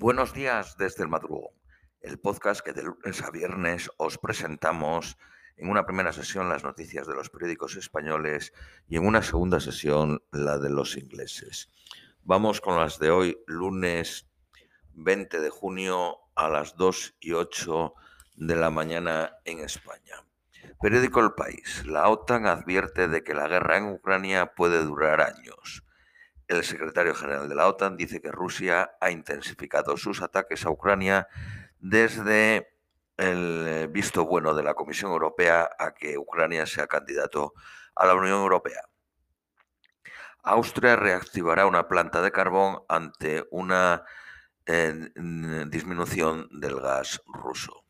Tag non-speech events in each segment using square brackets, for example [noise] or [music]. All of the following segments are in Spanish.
Buenos días desde el madrugón, el podcast que de lunes a viernes os presentamos en una primera sesión las noticias de los periódicos españoles y en una segunda sesión la de los ingleses. Vamos con las de hoy, lunes 20 de junio a las 2 y 8 de la mañana en España. Periódico El País. La OTAN advierte de que la guerra en Ucrania puede durar años. El secretario general de la OTAN dice que Rusia ha intensificado sus ataques a Ucrania desde el visto bueno de la Comisión Europea a que Ucrania sea candidato a la Unión Europea. Austria reactivará una planta de carbón ante una eh, disminución del gas ruso.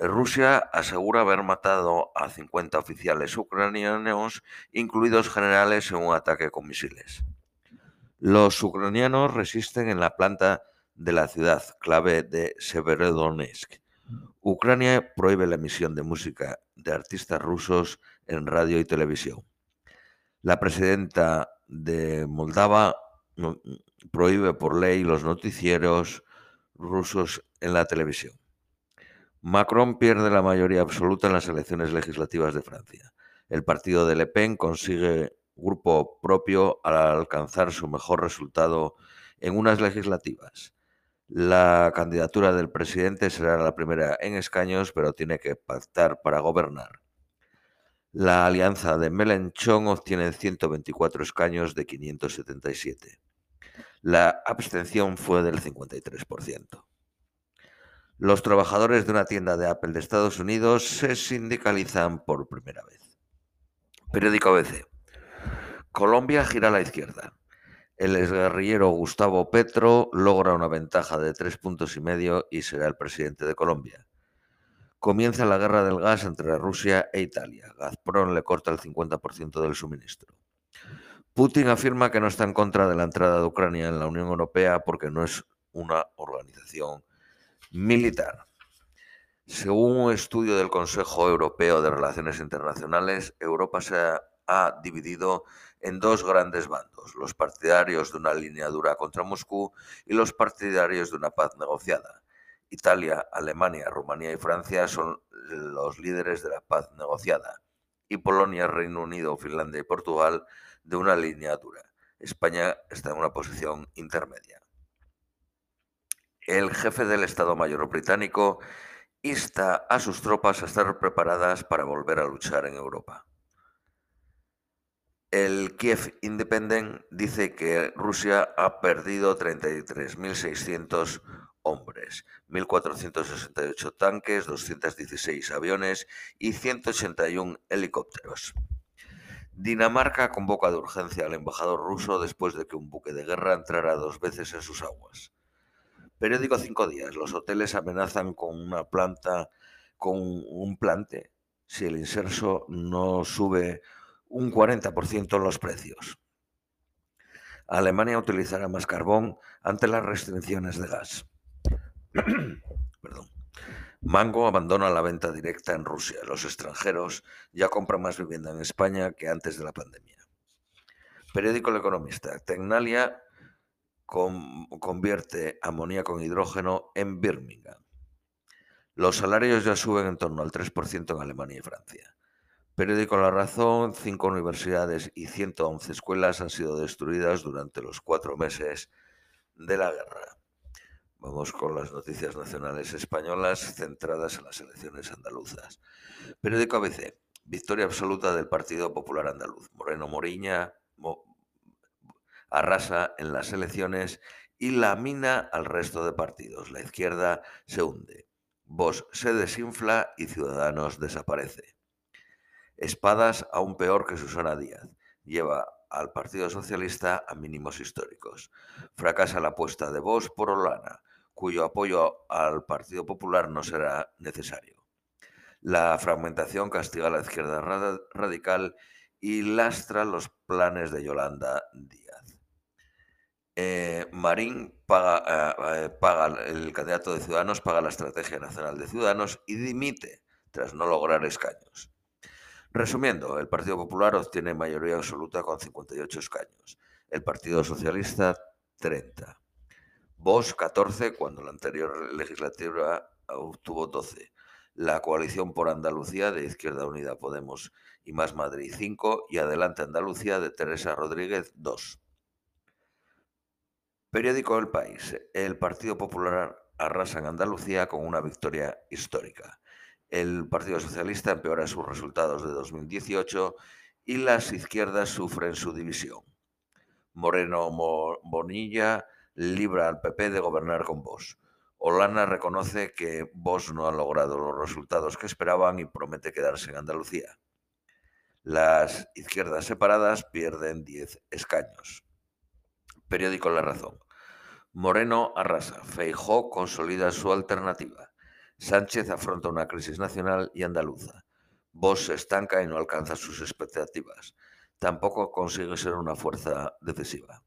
Rusia asegura haber matado a 50 oficiales ucranianos, incluidos generales, en un ataque con misiles. Los ucranianos resisten en la planta de la ciudad clave de Severodonetsk. Ucrania prohíbe la emisión de música de artistas rusos en radio y televisión. La presidenta de Moldava prohíbe por ley los noticieros rusos en la televisión. Macron pierde la mayoría absoluta en las elecciones legislativas de Francia. El partido de Le Pen consigue grupo propio al alcanzar su mejor resultado en unas legislativas. La candidatura del presidente será la primera en escaños, pero tiene que pactar para gobernar. La alianza de Melenchon obtiene 124 escaños de 577. La abstención fue del 53%. Los trabajadores de una tienda de Apple de Estados Unidos se sindicalizan por primera vez. Periódico ABC. Colombia gira a la izquierda. El exguerrillero Gustavo Petro logra una ventaja de tres puntos y medio y será el presidente de Colombia. Comienza la guerra del gas entre Rusia e Italia. Gazprom le corta el 50% del suministro. Putin afirma que no está en contra de la entrada de Ucrania en la Unión Europea porque no es una organización militar. Según un estudio del Consejo Europeo de Relaciones Internacionales, Europa se ha dividido en dos grandes bandos, los partidarios de una línea dura contra Moscú y los partidarios de una paz negociada. Italia, Alemania, Rumanía y Francia son los líderes de la paz negociada y Polonia, Reino Unido, Finlandia y Portugal de una línea dura. España está en una posición intermedia. El jefe del Estado Mayor británico insta a sus tropas a estar preparadas para volver a luchar en Europa. El Kiev Independent dice que Rusia ha perdido 33.600 hombres, 1.468 tanques, 216 aviones y 181 helicópteros. Dinamarca convoca de urgencia al embajador ruso después de que un buque de guerra entrara dos veces en sus aguas. Periódico Cinco Días. Los hoteles amenazan con una planta, con un plante, si el inserso no sube un 40% en los precios. Alemania utilizará más carbón ante las restricciones de gas. [clears throat] Perdón. Mango abandona la venta directa en Rusia. Los extranjeros ya compran más vivienda en España que antes de la pandemia. Periódico El Economista. Tecnalia convierte amoníaco con hidrógeno en Birmingham. Los salarios ya suben en torno al 3% en Alemania y Francia. Periódico La Razón, cinco universidades y 111 escuelas han sido destruidas durante los cuatro meses de la guerra. Vamos con las noticias nacionales españolas centradas en las elecciones andaluzas. Periódico ABC, victoria absoluta del Partido Popular Andaluz. Moreno Moriña arrasa en las elecciones y lamina al resto de partidos. La izquierda se hunde. Vox se desinfla y Ciudadanos desaparece. Espadas aún peor que Susana Díaz. Lleva al Partido Socialista a mínimos históricos. Fracasa la apuesta de Vox por Olana, cuyo apoyo al Partido Popular no será necesario. La fragmentación castiga a la izquierda radical y lastra los planes de Yolanda Díaz. Eh, Marín paga, eh, eh, paga, el candidato de Ciudadanos paga la Estrategia Nacional de Ciudadanos y dimite tras no lograr escaños. Resumiendo, el Partido Popular obtiene mayoría absoluta con 58 escaños, el Partido Socialista 30. Vos 14, cuando la anterior legislatura obtuvo 12. La coalición por Andalucía de Izquierda Unida Podemos y Más Madrid 5 y Adelante Andalucía de Teresa Rodríguez 2. Periódico El País. El Partido Popular arrasa en Andalucía con una victoria histórica. El Partido Socialista empeora sus resultados de 2018 y las izquierdas sufren su división. Moreno Bonilla libra al PP de gobernar con Vox. Olana reconoce que Vox no ha logrado los resultados que esperaban y promete quedarse en Andalucía. Las izquierdas separadas pierden 10 escaños. Periódico La Razón. Moreno arrasa. Feijó consolida su alternativa. Sánchez afronta una crisis nacional y andaluza. Vox se estanca y no alcanza sus expectativas. Tampoco consigue ser una fuerza decisiva.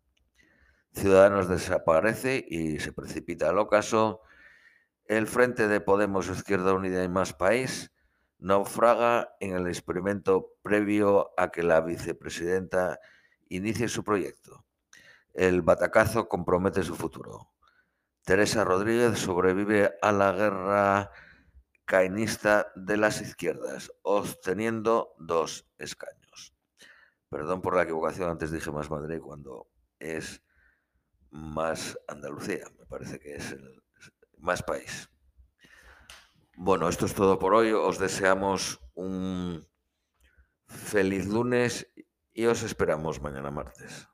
Ciudadanos desaparece y se precipita al ocaso. El Frente de Podemos Izquierda Unida y Más País naufraga en el experimento previo a que la vicepresidenta inicie su proyecto. El batacazo compromete su futuro. Teresa Rodríguez sobrevive a la guerra cainista de las izquierdas, obteniendo dos escaños. Perdón por la equivocación, antes dije más Madrid cuando es más Andalucía, me parece que es el más país. Bueno, esto es todo por hoy. Os deseamos un feliz lunes y os esperamos mañana martes.